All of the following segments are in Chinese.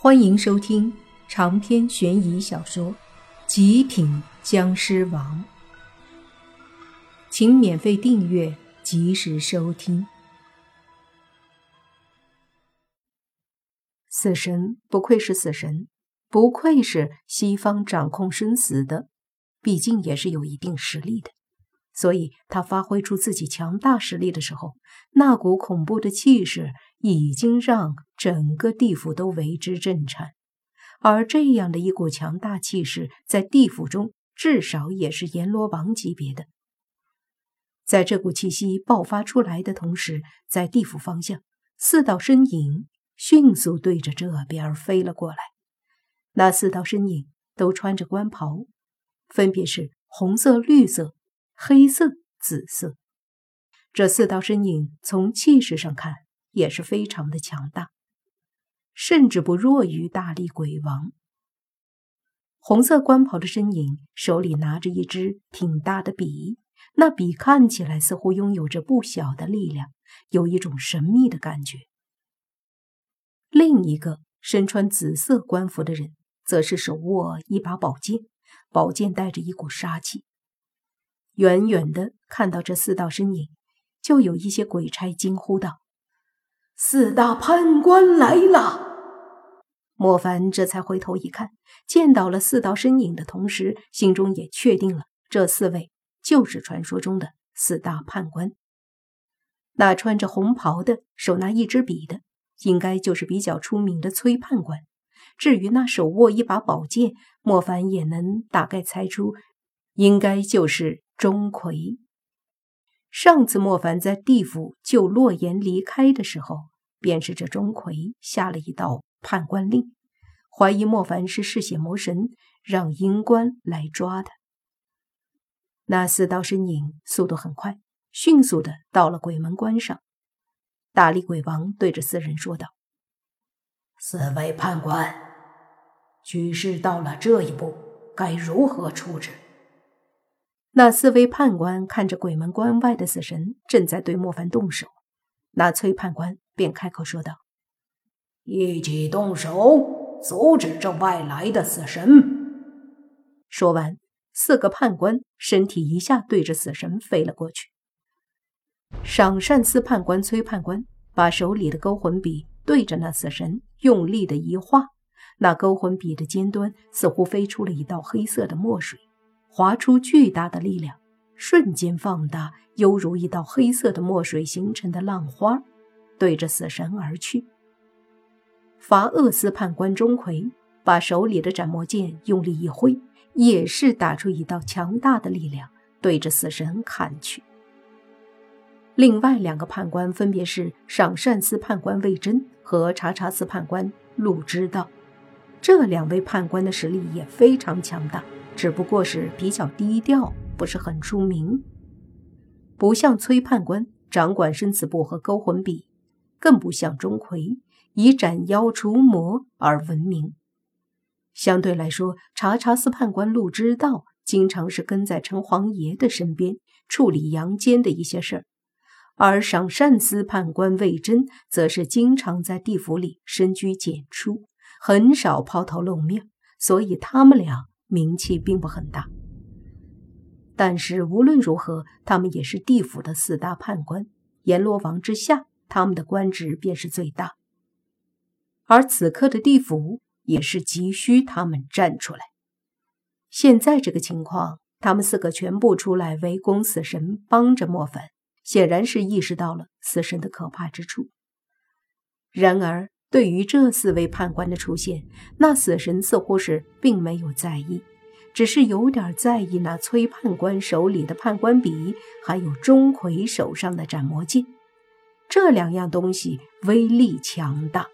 欢迎收听长篇悬疑小说《极品僵尸王》，请免费订阅，及时收听。死神不愧是死神，不愧是西方掌控生死的，毕竟也是有一定实力的。所以他发挥出自己强大实力的时候，那股恐怖的气势已经让整个地府都为之震颤。而这样的一股强大气势，在地府中至少也是阎罗王级别的。在这股气息爆发出来的同时，在地府方向，四道身影迅速对着这边飞了过来。那四道身影都穿着官袍，分别是红色、绿色。黑色、紫色，这四道身影从气势上看也是非常的强大，甚至不弱于大力鬼王。红色官袍的身影手里拿着一支挺大的笔，那笔看起来似乎拥有着不小的力量，有一种神秘的感觉。另一个身穿紫色官服的人，则是手握一把宝剑，宝剑带着一股杀气。远远的看到这四道身影，就有一些鬼差惊呼道：“四大判官来了！”莫凡这才回头一看，见到了四道身影的同时，心中也确定了这四位就是传说中的四大判官。那穿着红袍的，手拿一支笔的，应该就是比较出名的崔判官。至于那手握一把宝剑，莫凡也能大概猜出，应该就是。钟馗，上次莫凡在地府救洛言离开的时候，便是这钟馗下了一道判官令，怀疑莫凡是嗜血魔神，让阴官来抓他。那四道身影速度很快，迅速的到了鬼门关上。大力鬼王对着四人说道：“四位判官，局势到了这一步，该如何处置？”那四位判官看着鬼门关外的死神正在对莫凡动手，那崔判官便开口说道：“一起动手，阻止这外来的死神。”说完，四个判官身体一下对着死神飞了过去。赏善司判官崔判官把手里的勾魂笔对着那死神用力的一划，那勾魂笔的尖端似乎飞出了一道黑色的墨水。划出巨大的力量，瞬间放大，犹如一道黑色的墨水形成的浪花，对着死神而去。罚厄司判官钟馗把手里的斩魔剑用力一挥，也是打出一道强大的力量，对着死神砍去。另外两个判官分别是赏善司判官魏征和查查司判官陆之道，这两位判官的实力也非常强大。只不过是比较低调，不是很出名，不像崔判官掌管生死簿和勾魂笔，更不像钟馗以斩妖除魔而闻名。相对来说，查查司判官陆之道经常是跟在城隍爷的身边处理阳间的一些事儿，而赏善司判官魏征则是经常在地府里深居简出，很少抛头露面，所以他们俩。名气并不很大，但是无论如何，他们也是地府的四大判官，阎罗王之下，他们的官职便是最大。而此刻的地府也是急需他们站出来。现在这个情况，他们四个全部出来围攻死神，帮着莫凡，显然是意识到了死神的可怕之处。然而，对于这四位判官的出现，那死神似乎是并没有在意，只是有点在意那崔判官手里的判官笔，还有钟馗手上的斩魔剑。这两样东西威力强大，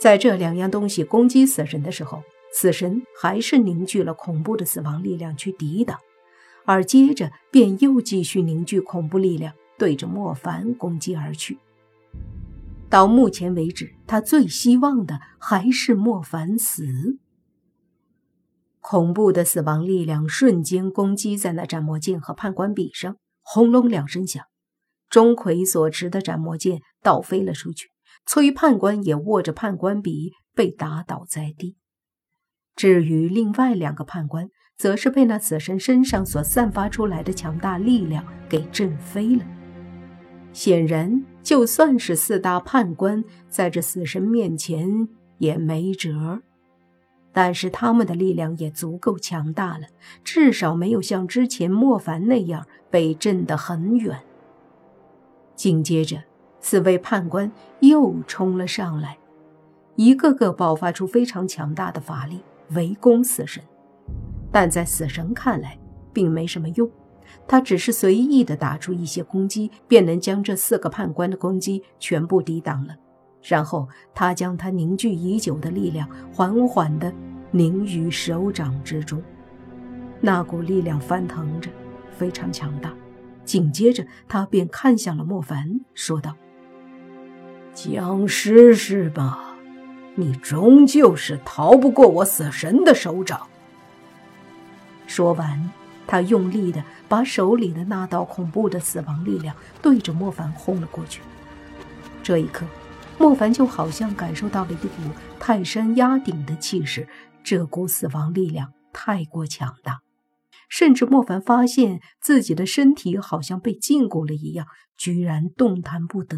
在这两样东西攻击死神的时候，死神还是凝聚了恐怖的死亡力量去抵挡，而接着便又继续凝聚恐怖力量，对着莫凡攻击而去。到目前为止，他最希望的还是莫凡死。恐怖的死亡力量瞬间攻击在那斩魔剑和判官笔上，轰隆两声响，钟馗所持的斩魔剑倒飞了出去，崔判官也握着判官笔被打倒在地。至于另外两个判官，则是被那死神身上所散发出来的强大力量给震飞了。显然，就算是四大判官在这死神面前也没辙。但是他们的力量也足够强大了，至少没有像之前莫凡那样被震得很远。紧接着，四位判官又冲了上来，一个个爆发出非常强大的法力，围攻死神。但在死神看来，并没什么用，他只是随意的打出一些攻击，便能将这四个判官的攻击全部抵挡了。然后他将他凝聚已久的力量缓缓地凝于手掌之中，那股力量翻腾着，非常强大。紧接着，他便看向了莫凡，说道：“僵尸是吧？你终究是逃不过我死神的手掌。”说完，他用力的把手里的那道恐怖的死亡力量对着莫凡轰了过去。这一刻。莫凡就好像感受到了一股泰山压顶的气势，这股死亡力量太过强大，甚至莫凡发现自己的身体好像被禁锢了一样，居然动弹不得。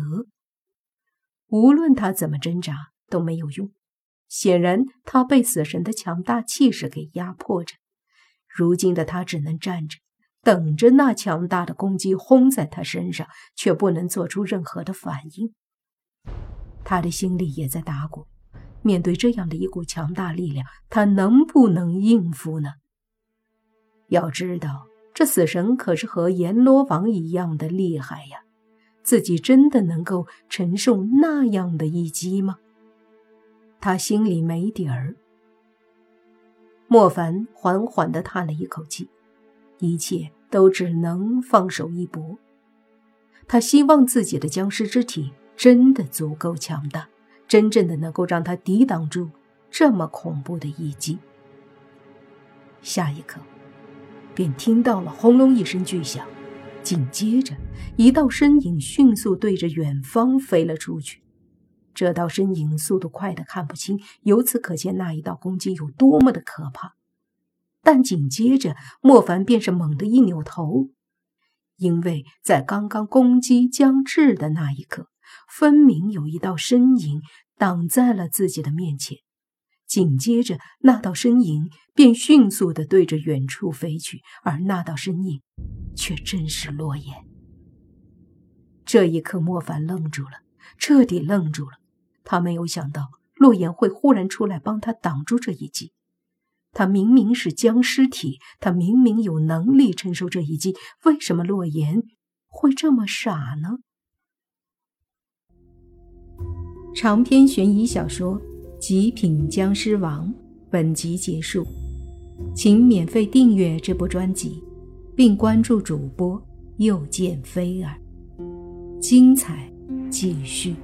无论他怎么挣扎都没有用，显然他被死神的强大气势给压迫着。如今的他只能站着，等着那强大的攻击轰在他身上，却不能做出任何的反应。他的心里也在打鼓，面对这样的一股强大力量，他能不能应付呢？要知道，这死神可是和阎罗王一样的厉害呀，自己真的能够承受那样的一击吗？他心里没底儿。莫凡缓缓地叹了一口气，一切都只能放手一搏。他希望自己的僵尸之体。真的足够强大，真正的能够让他抵挡住这么恐怖的一击。下一刻，便听到了轰隆一声巨响，紧接着一道身影迅速对着远方飞了出去。这道身影速度快得看不清，由此可见那一道攻击有多么的可怕。但紧接着，莫凡便是猛地一扭头，因为在刚刚攻击将至的那一刻。分明有一道身影挡在了自己的面前，紧接着那道身影便迅速地对着远处飞去，而那道身影却正是洛言。这一刻，莫凡愣住了，彻底愣住了。他没有想到洛言会忽然出来帮他挡住这一击。他明明是僵尸体，他明明有能力承受这一击，为什么洛言会这么傻呢？长篇悬疑小说《极品僵尸王》本集结束，请免费订阅这部专辑，并关注主播又见菲儿，精彩继续。